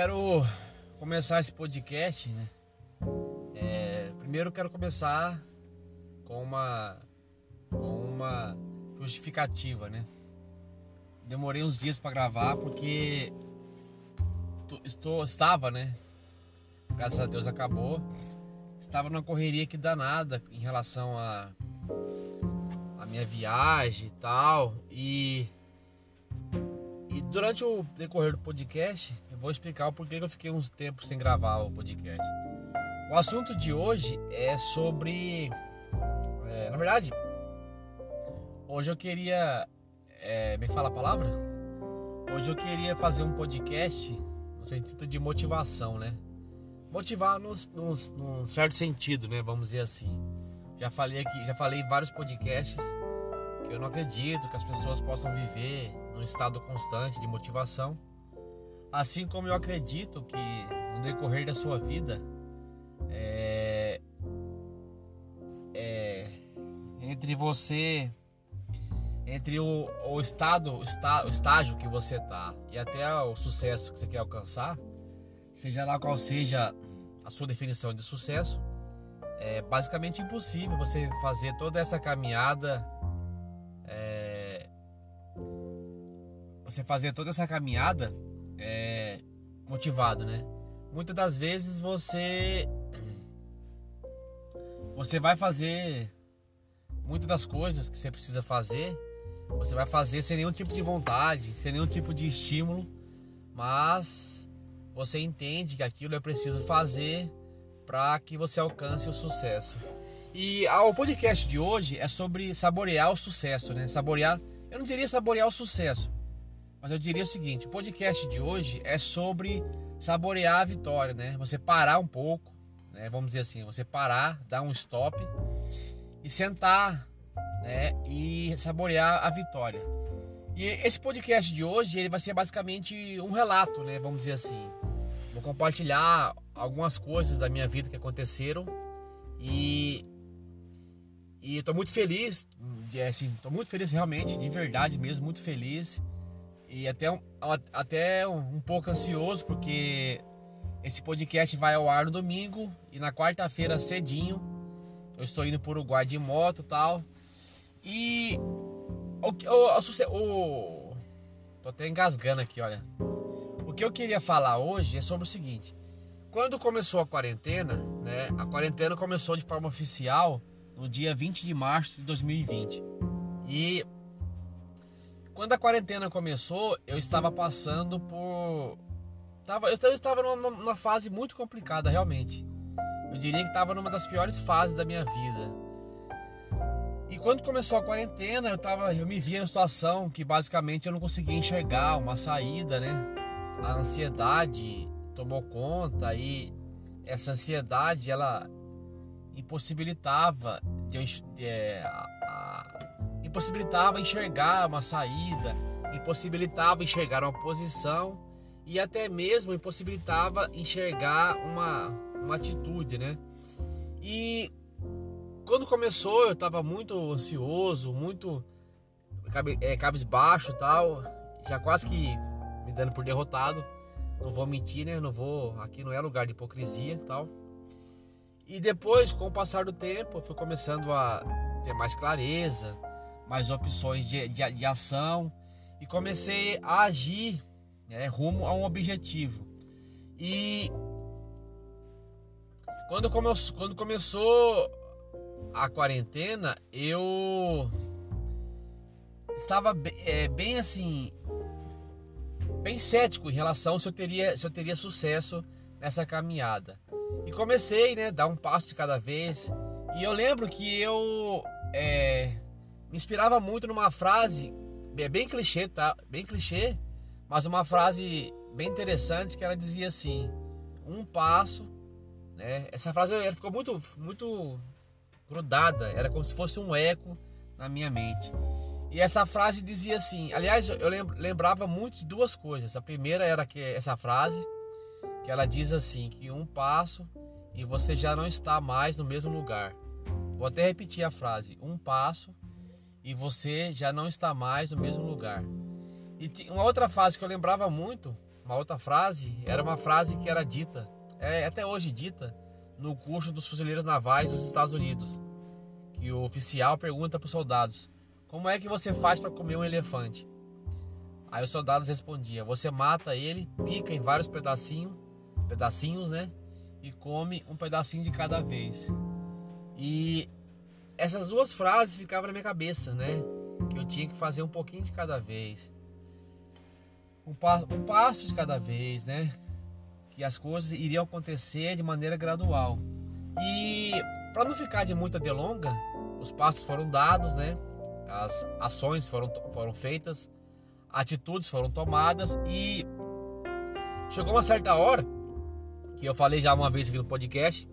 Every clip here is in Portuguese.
quero começar esse podcast, né? É, primeiro quero começar com uma com uma justificativa, né? Demorei uns dias para gravar porque estou estava, né? Graças a Deus acabou. Estava numa correria que danada em relação a a minha viagem e tal e e durante o decorrer do podcast, eu vou explicar o porquê que eu fiquei uns tempos sem gravar o podcast. O assunto de hoje é sobre. É, na verdade, hoje eu queria. É, me fala a palavra? Hoje eu queria fazer um podcast no sentido de motivação, né? Motivar num, certo sentido, né? Vamos dizer assim. Já falei aqui, já falei em vários podcasts que eu não acredito que as pessoas possam viver num estado constante de motivação. Assim como eu acredito que no decorrer da sua vida, é, é, entre você, entre o, o estado, o, está, o estágio que você está e até o sucesso que você quer alcançar, seja lá qual seja a sua definição de sucesso, é basicamente impossível você fazer toda essa caminhada você fazer toda essa caminhada é, motivado, né? Muitas das vezes você você vai fazer muitas das coisas que você precisa fazer, você vai fazer sem nenhum tipo de vontade, sem nenhum tipo de estímulo, mas você entende que aquilo é preciso fazer para que você alcance o sucesso. E o podcast de hoje é sobre saborear o sucesso, né? Saborear, eu não diria saborear o sucesso, mas eu diria o seguinte: o podcast de hoje é sobre saborear a vitória, né? Você parar um pouco, né? Vamos dizer assim, você parar, dar um stop e sentar, né? E saborear a vitória. E esse podcast de hoje ele vai ser basicamente um relato, né? Vamos dizer assim. Vou compartilhar algumas coisas da minha vida que aconteceram e e estou muito feliz, assim, estou muito feliz realmente, de verdade mesmo, muito feliz e até um, até um pouco ansioso porque esse podcast vai ao ar no domingo e na quarta-feira cedinho eu estou indo para o Uruguai de moto tal. E o, o, o, tô até engasgando aqui, olha. O que eu queria falar hoje é sobre o seguinte: quando começou a quarentena, né? A quarentena começou de forma oficial no dia 20 de março de 2020. E quando a quarentena começou, eu estava passando por. Tava, eu estava numa, numa fase muito complicada, realmente. Eu diria que estava numa das piores fases da minha vida. E quando começou a quarentena, eu, tava, eu me via em situação que basicamente eu não conseguia enxergar uma saída, né? A ansiedade tomou conta e essa ansiedade ela impossibilitava de, de, é, impossibilitava enxergar uma saída, impossibilitava enxergar uma posição e até mesmo impossibilitava enxergar uma, uma atitude, né? E quando começou eu estava muito ansioso, muito é, cabisbaixo tal, já quase que me dando por derrotado. Não vou mentir, né? Não vou. Aqui não é lugar de hipocrisia tal. E depois, com o passar do tempo, eu fui começando a ter mais clareza, mais opções de, de, de ação e comecei a agir né, rumo a um objetivo. E quando, come, quando começou a quarentena, eu estava é, bem assim, bem cético em relação se eu teria, se eu teria sucesso nessa caminhada. E comecei, né, dar um passo de cada vez. E eu lembro que eu é, me inspirava muito numa frase, é bem clichê, tá? Bem clichê, mas uma frase bem interessante que ela dizia assim: um passo, né? Essa frase ela ficou muito, muito grudada, era como se fosse um eco na minha mente. E essa frase dizia assim, aliás, eu lembrava muito de duas coisas. A primeira era que essa frase que ela diz assim que um passo e você já não está mais no mesmo lugar. Vou até repetir a frase: um passo e você já não está mais no mesmo lugar. E uma outra frase que eu lembrava muito, uma outra frase, era uma frase que era dita, é até hoje dita, no curso dos fuzileiros navais dos Estados Unidos. Que o oficial pergunta para os soldados: Como é que você faz para comer um elefante? Aí os soldados respondiam: Você mata ele, pica em vários pedacinhos, pedacinhos, né? E come um pedacinho de cada vez. E essas duas frases ficavam na minha cabeça, né? Que eu tinha que fazer um pouquinho de cada vez. Um, um passo de cada vez, né? Que as coisas iriam acontecer de maneira gradual. E para não ficar de muita delonga, os passos foram dados, né? As ações foram, foram feitas atitudes foram tomadas e chegou uma certa hora que eu falei já uma vez aqui no podcast,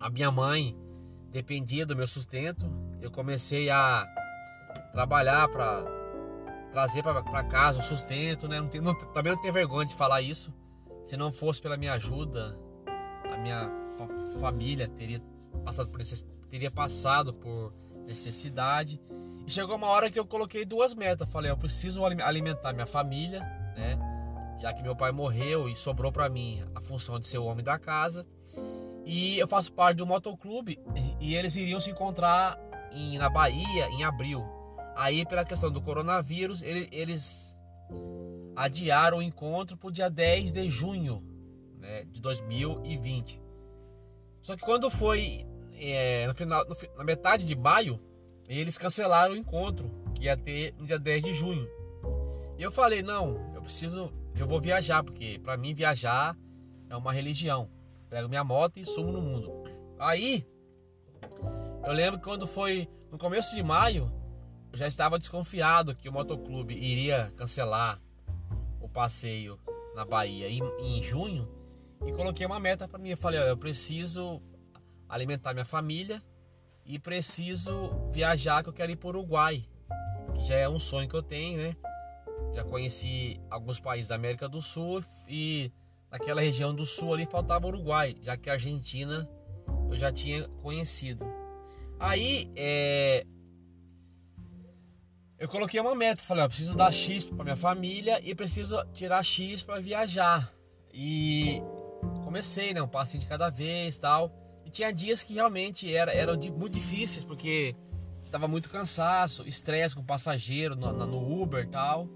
a minha mãe dependia do meu sustento, eu comecei a trabalhar para trazer para casa o sustento, né? Não tem, não, também não tenho vergonha de falar isso. Se não fosse pela minha ajuda, a minha fa família teria passado por teria passado por necessidade. E chegou uma hora que eu coloquei duas metas. Falei, eu preciso alimentar minha família, né? Já que meu pai morreu e sobrou para mim a função de ser o homem da casa. E eu faço parte do motoclube e eles iriam se encontrar em, na Bahia em abril. Aí, pela questão do coronavírus, ele, eles adiaram o encontro para o dia 10 de junho né, de 2020. Só que quando foi é, no final, no, na metade de maio, eles cancelaram o encontro que ia ter no dia 10 de junho. E eu falei: não, eu preciso, eu vou viajar, porque para mim viajar é uma religião. Pego minha moto e sumo no mundo. Aí, eu lembro quando foi no começo de maio, eu já estava desconfiado que o motoclube iria cancelar o passeio na Bahia em, em junho e coloquei uma meta para mim. Eu falei: eu preciso alimentar minha família e preciso viajar que eu quero ir para o Uruguai, que já é um sonho que eu tenho, né? Já conheci alguns países da América do Sul e naquela região do sul ali faltava Uruguai, já que a Argentina eu já tinha conhecido. Aí é, eu coloquei uma meta, falei, ó, preciso dar X para minha família e preciso tirar X para viajar. E comecei, né, um passinho de cada vez, tal. E tinha dias que realmente era, eram muito difíceis, porque estava muito cansaço, estresse com o passageiro no, no Uber tal.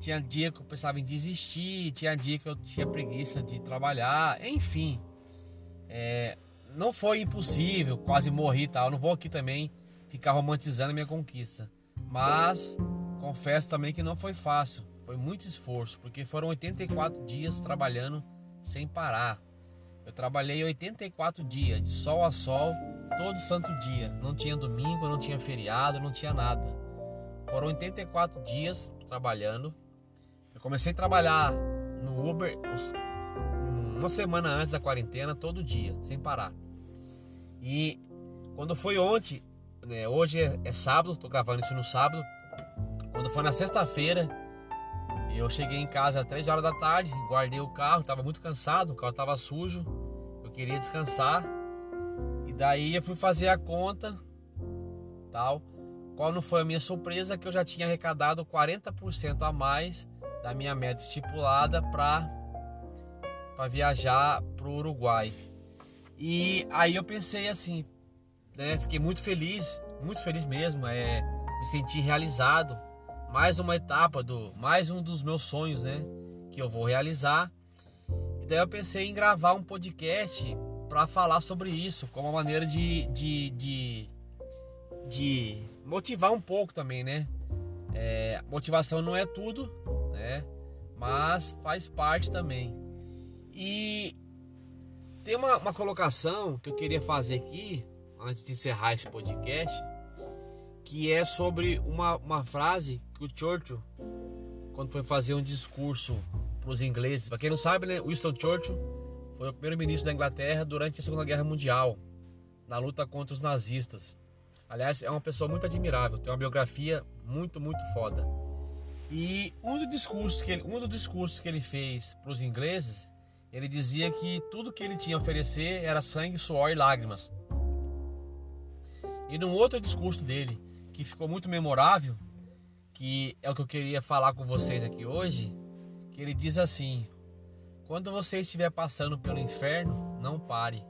Tinha dia que eu pensava em desistir, tinha dia que eu tinha preguiça de trabalhar, enfim. É, não foi impossível, quase morri e tal. Não vou aqui também ficar romantizando a minha conquista. Mas confesso também que não foi fácil. Foi muito esforço, porque foram 84 dias trabalhando sem parar. Eu trabalhei 84 dias, de sol a sol, todo santo dia. Não tinha domingo, não tinha feriado, não tinha nada. Foram 84 dias trabalhando. Eu comecei a trabalhar no Uber uma semana antes da quarentena, todo dia, sem parar. E quando foi ontem, né, hoje é, é sábado, estou gravando isso no sábado. Quando foi na sexta-feira, eu cheguei em casa às 3 horas da tarde, guardei o carro, estava muito cansado, o carro estava sujo, eu queria descansar. E daí eu fui fazer a conta, tal. Qual não foi a minha surpresa que eu já tinha arrecadado 40% a mais da minha meta estipulada para para viajar para o Uruguai. E aí eu pensei assim, né, fiquei muito feliz, muito feliz mesmo, é, me senti realizado mais uma etapa do mais um dos meus sonhos, né, que eu vou realizar. E daí eu pensei em gravar um podcast para falar sobre isso, como uma maneira de, de, de, de motivar um pouco também, né? É, motivação não é tudo, né? Mas faz parte também. E tem uma, uma colocação que eu queria fazer aqui, antes de encerrar esse podcast, que é sobre uma, uma frase que o Churchill, quando foi fazer um discurso para os ingleses, para quem não sabe, né, Winston Churchill foi o primeiro-ministro da Inglaterra durante a Segunda Guerra Mundial, na luta contra os nazistas. Aliás, é uma pessoa muito admirável, tem uma biografia muito, muito foda. E um dos discursos que ele, um dos discursos que ele fez para os ingleses, ele dizia que tudo que ele tinha a oferecer era sangue, suor e lágrimas. E num outro discurso dele, que ficou muito memorável, que é o que eu queria falar com vocês aqui hoje, que ele diz assim: Quando você estiver passando pelo inferno, não pare.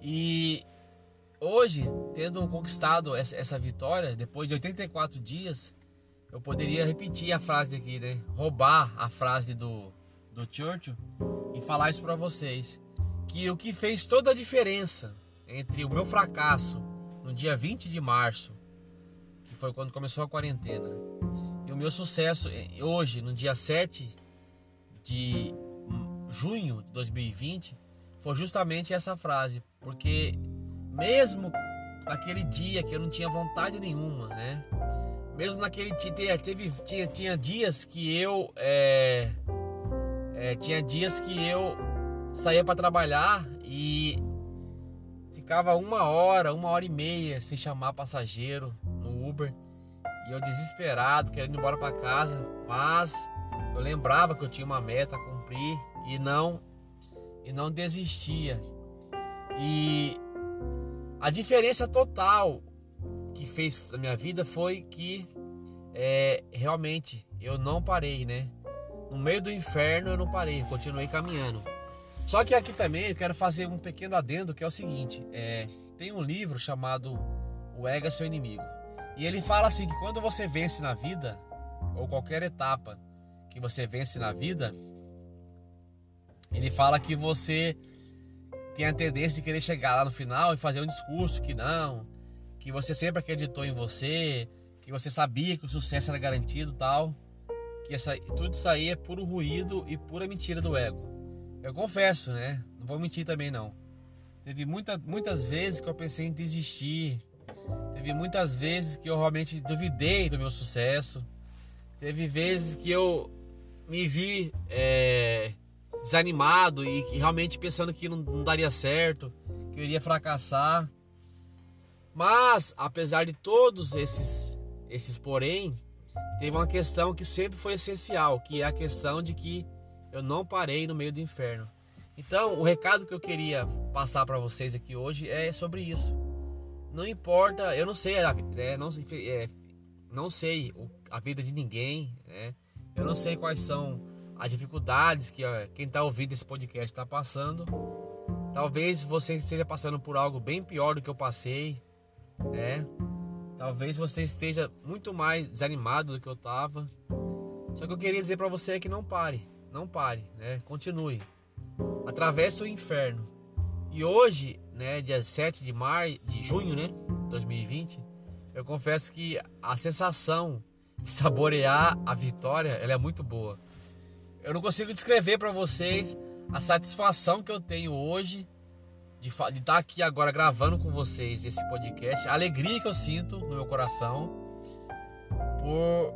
E hoje, tendo conquistado essa vitória, depois de 84 dias, eu poderia repetir a frase aqui, né? Roubar a frase do, do Churchill e falar isso para vocês. Que o que fez toda a diferença entre o meu fracasso no dia 20 de março, que foi quando começou a quarentena, e o meu sucesso hoje, no dia 7 de junho de 2020, foi justamente essa frase. Porque mesmo naquele dia que eu não tinha vontade nenhuma, né? Mesmo naquele dia, teve, tinha, tinha dias que eu é, é, tinha dias que eu saía para trabalhar e ficava uma hora, uma hora e meia sem chamar passageiro no Uber. E eu desesperado, querendo ir embora para casa. Mas eu lembrava que eu tinha uma meta a cumprir e não e não desistia. E a diferença total que fez na minha vida foi que é, realmente eu não parei, né? No meio do inferno eu não parei, continuei caminhando. Só que aqui também eu quero fazer um pequeno adendo que é o seguinte: é, tem um livro chamado O Ego é Seu Inimigo. E ele fala assim que quando você vence na vida, ou qualquer etapa que você vence na vida, ele fala que você tem a tendência de querer chegar lá no final e fazer um discurso que não, que você sempre acreditou em você, que você sabia que o sucesso era garantido tal. Que essa, tudo isso aí é puro ruído e pura mentira do ego. Eu confesso, né? Não vou mentir também não. Teve muita, muitas vezes que eu pensei em desistir. Teve muitas vezes que eu realmente duvidei do meu sucesso. Teve vezes que eu me vi é, desanimado e realmente pensando que não, não daria certo, que eu iria fracassar. Mas, apesar de todos esses, esses porém, teve uma questão que sempre foi essencial, que é a questão de que eu não parei no meio do inferno. Então, o recado que eu queria passar para vocês aqui hoje é sobre isso. Não importa, eu não sei, né, não, é, não sei a vida de ninguém, né? Eu não sei quais são as dificuldades que quem está ouvindo esse podcast está passando. Talvez você esteja passando por algo bem pior do que eu passei, né? Talvez você esteja muito mais desanimado do que eu estava. Só que eu queria dizer para você que não pare não pare, né? Continue. Atravesse o inferno. E hoje, né, dia 7 de maio, de junho, né, 2020, eu confesso que a sensação de saborear a vitória, ela é muito boa. Eu não consigo descrever para vocês a satisfação que eu tenho hoje de, estar aqui agora gravando com vocês esse podcast, a alegria que eu sinto no meu coração por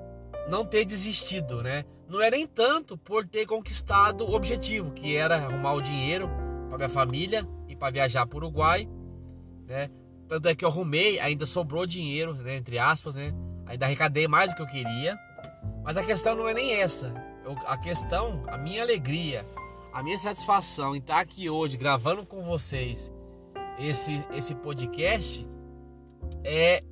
não ter desistido, né? Não é nem tanto por ter conquistado o objetivo, que era arrumar o dinheiro para minha família e para viajar para o Uruguai, né? Tanto é que eu arrumei, ainda sobrou dinheiro, né? entre aspas, né? Ainda arrecadei mais do que eu queria. Mas a questão não é nem essa. Eu, a questão, a minha alegria, a minha satisfação em estar aqui hoje gravando com vocês esse, esse podcast é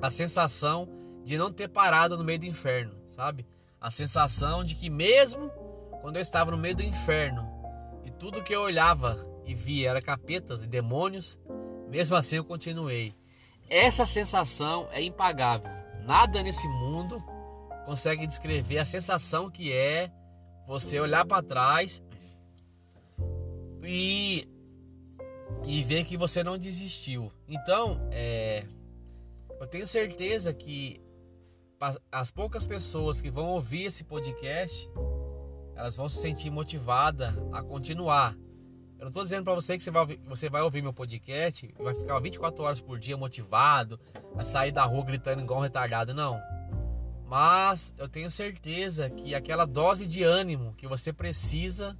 a sensação de não ter parado no meio do inferno, sabe? A sensação de que mesmo quando eu estava no meio do inferno e tudo que eu olhava e via era capetas e demônios, mesmo assim eu continuei. Essa sensação é impagável. Nada nesse mundo consegue descrever a sensação que é você olhar para trás e e ver que você não desistiu. Então, é, eu tenho certeza que as poucas pessoas que vão ouvir esse podcast, elas vão se sentir motivadas a continuar. Eu não estou dizendo para você que você vai, ouvir, você vai ouvir meu podcast vai ficar 24 horas por dia motivado, a sair da rua gritando igual um retardado, não. Mas eu tenho certeza que aquela dose de ânimo que você precisa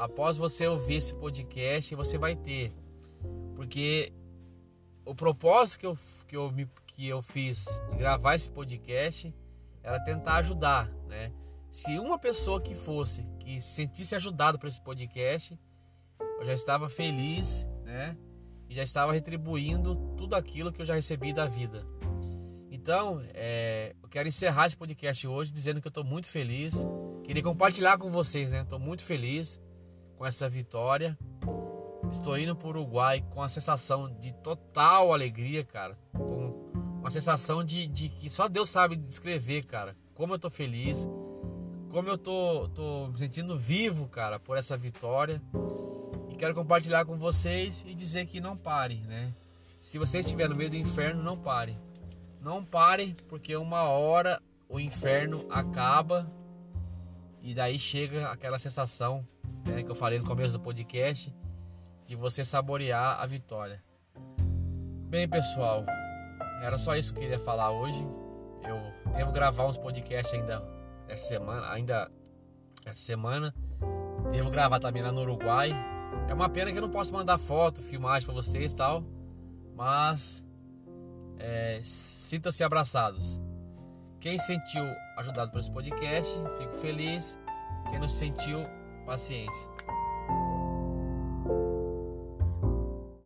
após você ouvir esse podcast, você vai ter. Porque o propósito que eu, que eu me que eu fiz de gravar esse podcast era tentar ajudar, né? Se uma pessoa que fosse, que se sentisse ajudado por esse podcast, eu já estava feliz, né? E já estava retribuindo tudo aquilo que eu já recebi da vida. Então, é, eu quero encerrar esse podcast hoje dizendo que eu estou muito feliz. Queria compartilhar com vocês, né? Estou muito feliz com essa vitória. Estou indo para o Uruguai com a sensação de total alegria, cara. Uma sensação de, de que só Deus sabe descrever, cara. Como eu estou feliz, como eu tô, tô me sentindo vivo, cara, por essa vitória. E quero compartilhar com vocês e dizer que não pare, né? Se você estiver no meio do inferno, não pare. Não pare, porque uma hora o inferno acaba e daí chega aquela sensação né, que eu falei no começo do podcast de você saborear a vitória. Bem, pessoal, era só isso que eu queria falar hoje. Eu devo gravar uns podcasts ainda essa semana, ainda essa semana. Devo gravar também lá no Uruguai. É uma pena que eu não posso mandar foto, filmagem para vocês, tal, mas é, Sintam-se abraçados. Quem sentiu ajudado por esse podcast, fico feliz. Quem não se sentiu, paciência.